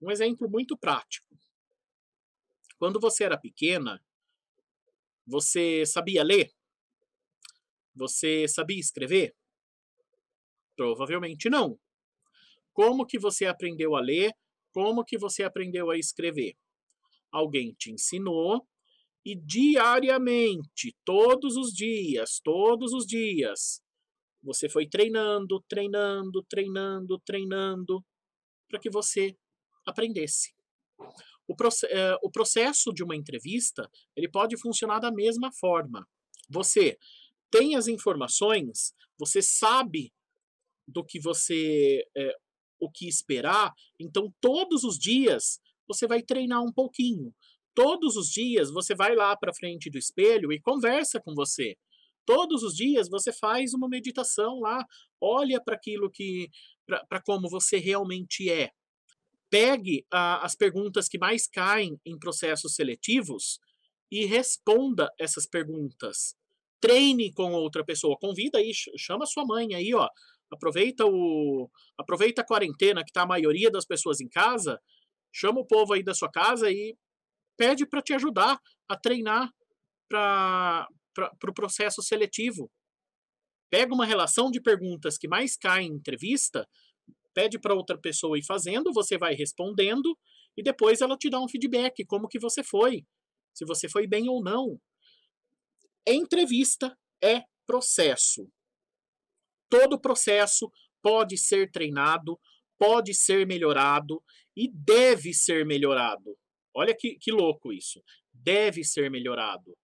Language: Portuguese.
Um exemplo muito prático. Quando você era pequena, você sabia ler? Você sabia escrever? Provavelmente não. Como que você aprendeu a ler? Como que você aprendeu a escrever? Alguém te ensinou e diariamente, todos os dias, todos os dias, você foi treinando, treinando, treinando, treinando, para que você aprendesse. O, eh, o processo de uma entrevista, ele pode funcionar da mesma forma. Você tem as informações, você sabe do que você, é, o que esperar, então todos os dias você vai treinar um pouquinho. Todos os dias você vai lá para frente do espelho e conversa com você. Todos os dias você faz uma meditação lá, olha para aquilo que, para como você realmente é. Pegue ah, as perguntas que mais caem em processos seletivos e responda essas perguntas. Treine com outra pessoa. Convida aí, chama sua mãe aí, ó. Aproveita o, aproveita a quarentena que está a maioria das pessoas em casa. Chama o povo aí da sua casa e pede para te ajudar a treinar para o pro processo seletivo. Pega uma relação de perguntas que mais caem em entrevista, pede para outra pessoa ir fazendo, você vai respondendo e depois ela te dá um feedback, como que você foi, se você foi bem ou não. Entrevista é processo. Todo processo pode ser treinado, pode ser melhorado e deve ser melhorado. Olha que, que louco isso. Deve ser melhorado.